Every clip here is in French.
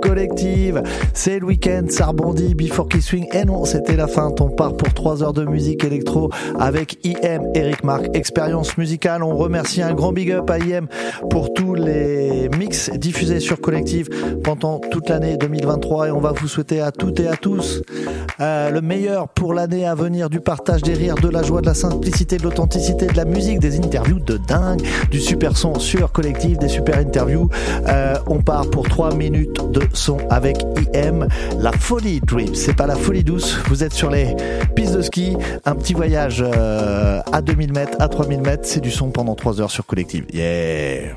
Collective. C'est le week-end, ça rebondit, Before Key Swing. Et non, c'était la fin. On part pour 3 heures de musique électro avec IM, Eric Marc, expérience musicale. On remercie un grand big up à IM pour tous les mix diffusés sur Collective pendant toute l'année 2023. Et on va vous souhaiter à toutes et à tous euh, le meilleur pour l'année à venir, du partage des rires, de la joie, de la simplicité, de l'authenticité, de la musique, des interviews de dingue, du super son sur Collective, des super interviews. Euh, on part pour 3 minutes de son avec IM. La folie Dream, c'est pas la folie douce. Vous êtes sur les pistes de ski, un petit voyage euh, à 2000 mètres, à 3000 mètres, c'est du son pendant 3 heures sur Collective. Yeah!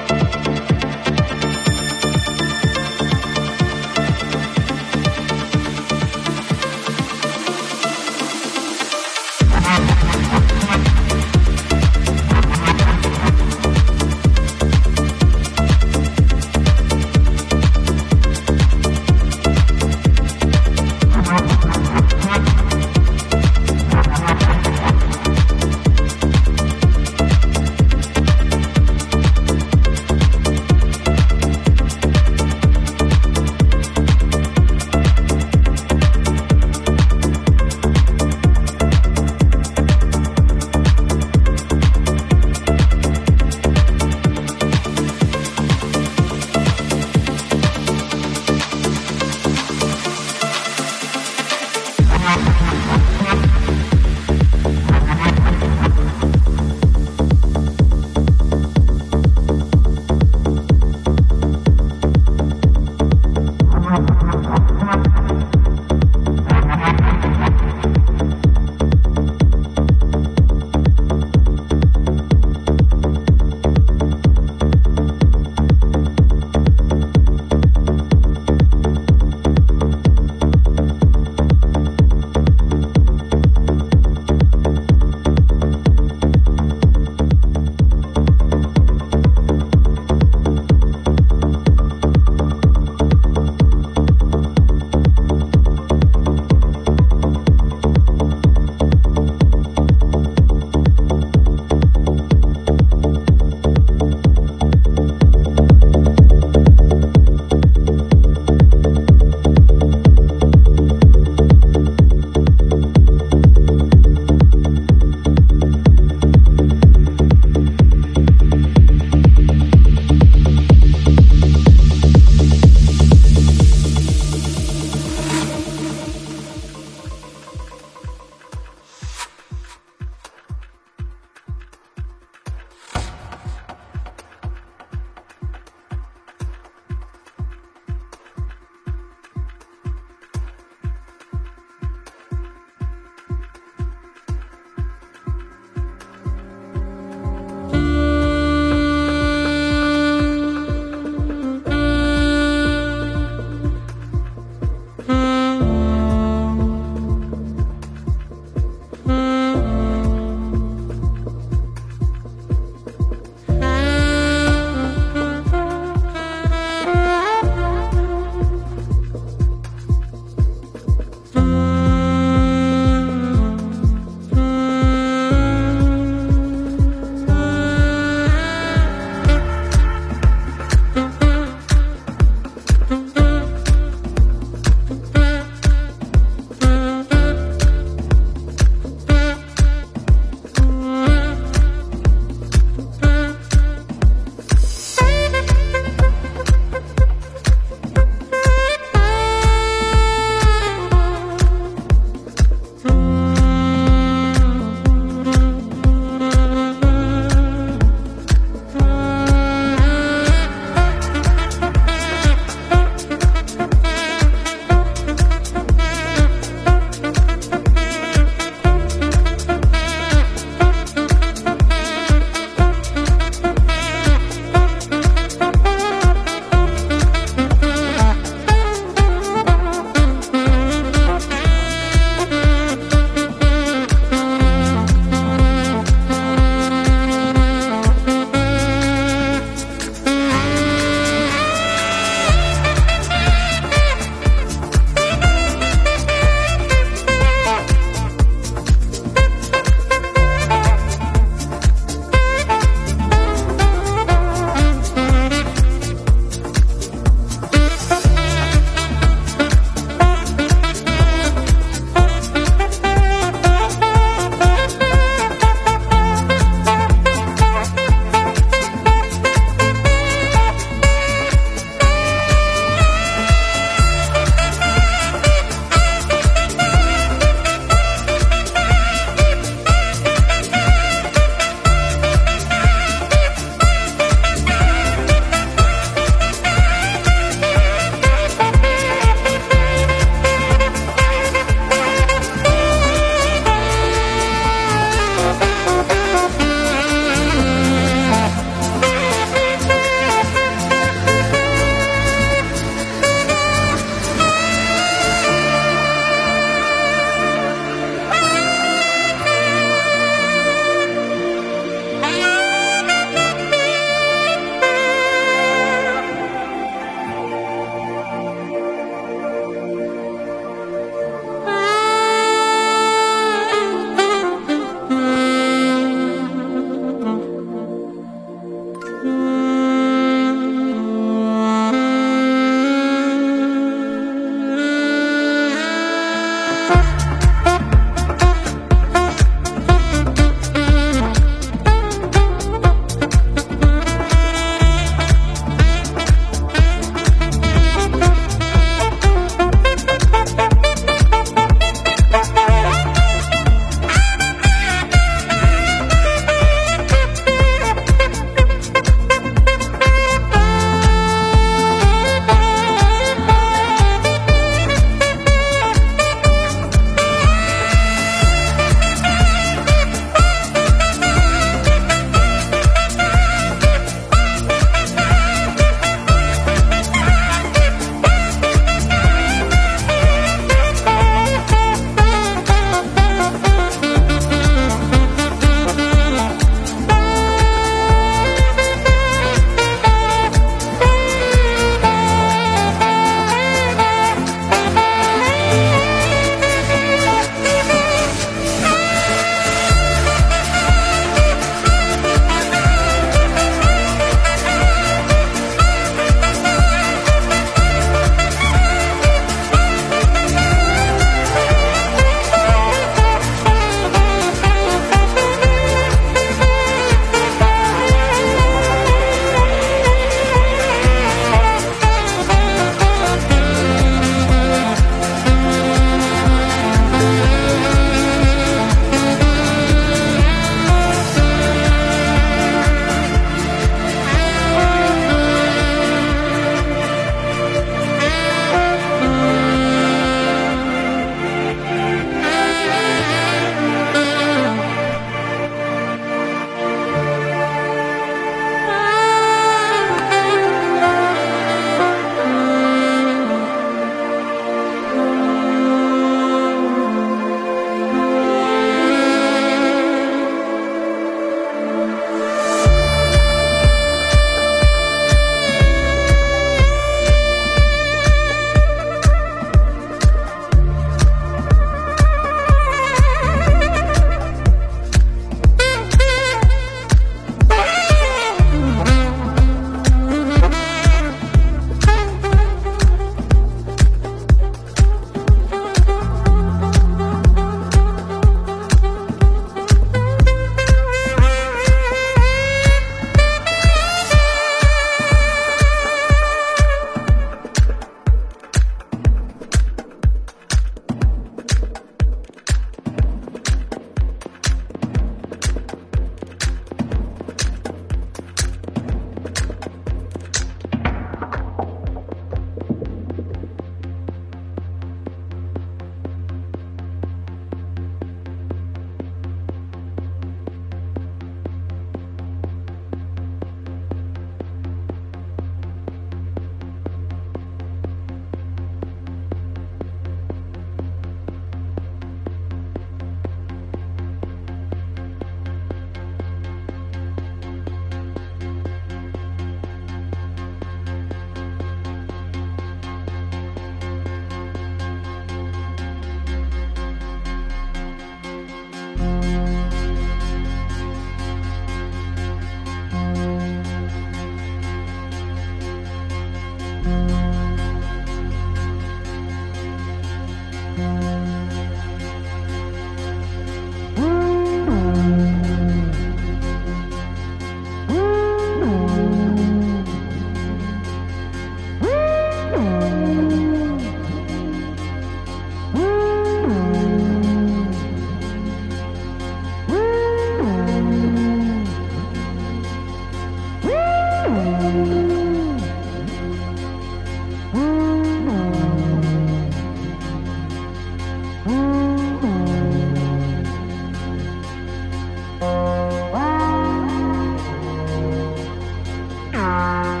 Música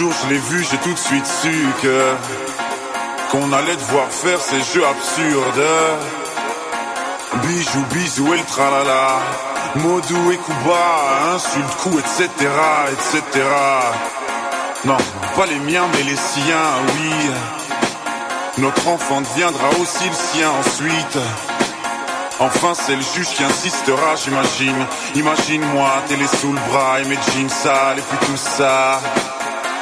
jour je l'ai vu, j'ai tout de suite su que qu'on allait devoir faire ces jeux absurdes. Bijou, bisous et le tralala. Modou et Kuba, insulte, coup, etc., etc. Non, pas les miens, mais les siens, oui. Notre enfant deviendra aussi le sien ensuite. Enfin, c'est le juge qui insistera, j'imagine. Imagine-moi, télé sous le bras et mes jeans sales et puis tout ça.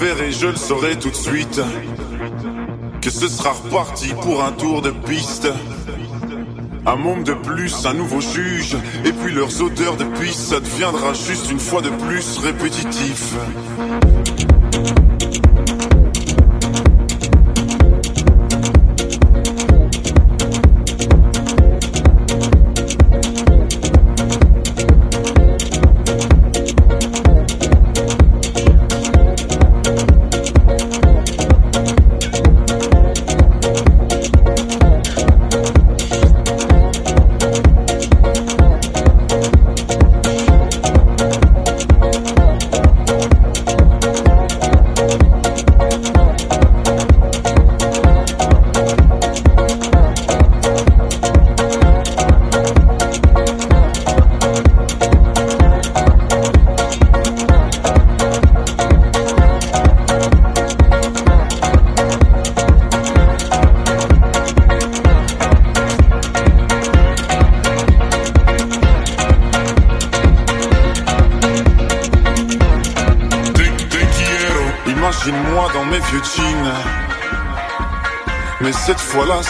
Jour je le saurai tout de suite. Que ce sera reparti pour un tour de piste. Un môme de plus, un nouveau juge. Et puis leurs odeurs de pisse, ça deviendra juste une fois de plus répétitif.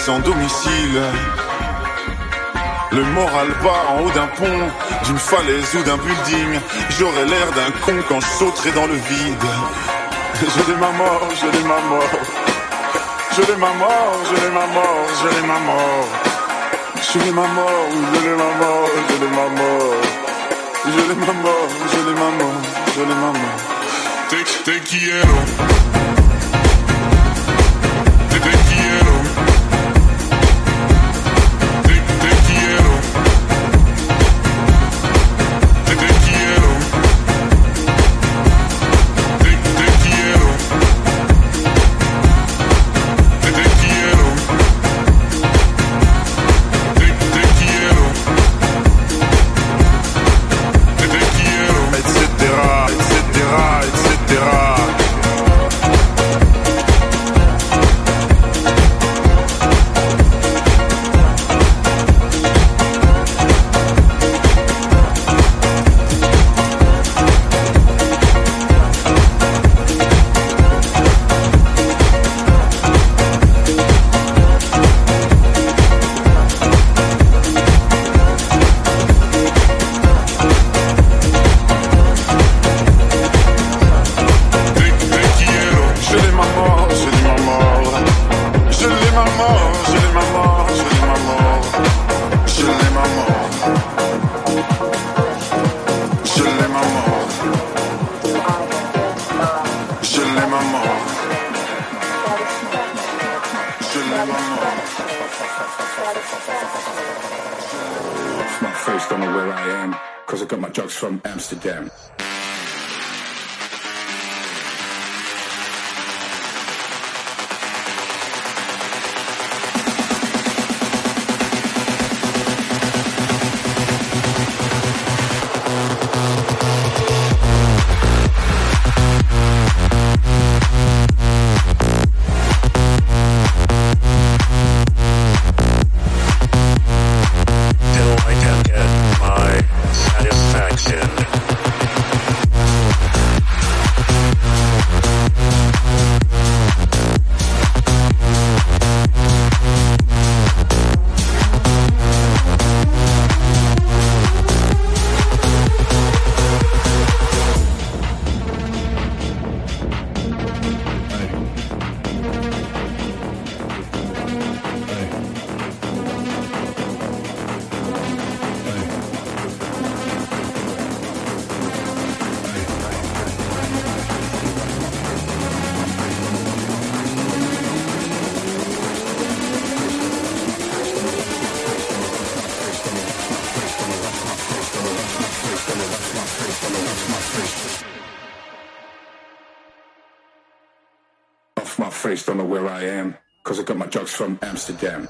En domicile. Le moral bas en haut d'un pont, d'une falaise ou d'un building. J'aurais l'air d'un con quand je sauterai dans le vide. Je l'aime à mort, je l'aime à mort. Je l'aime à mort, je l'aime à mort, je l'aime à mort. Je l'aime à mort, je l'aime à mort, je l'aime à mort. Je l'aime à mort, je l'aime à mort, je l'aime à mort. From Amsterdam.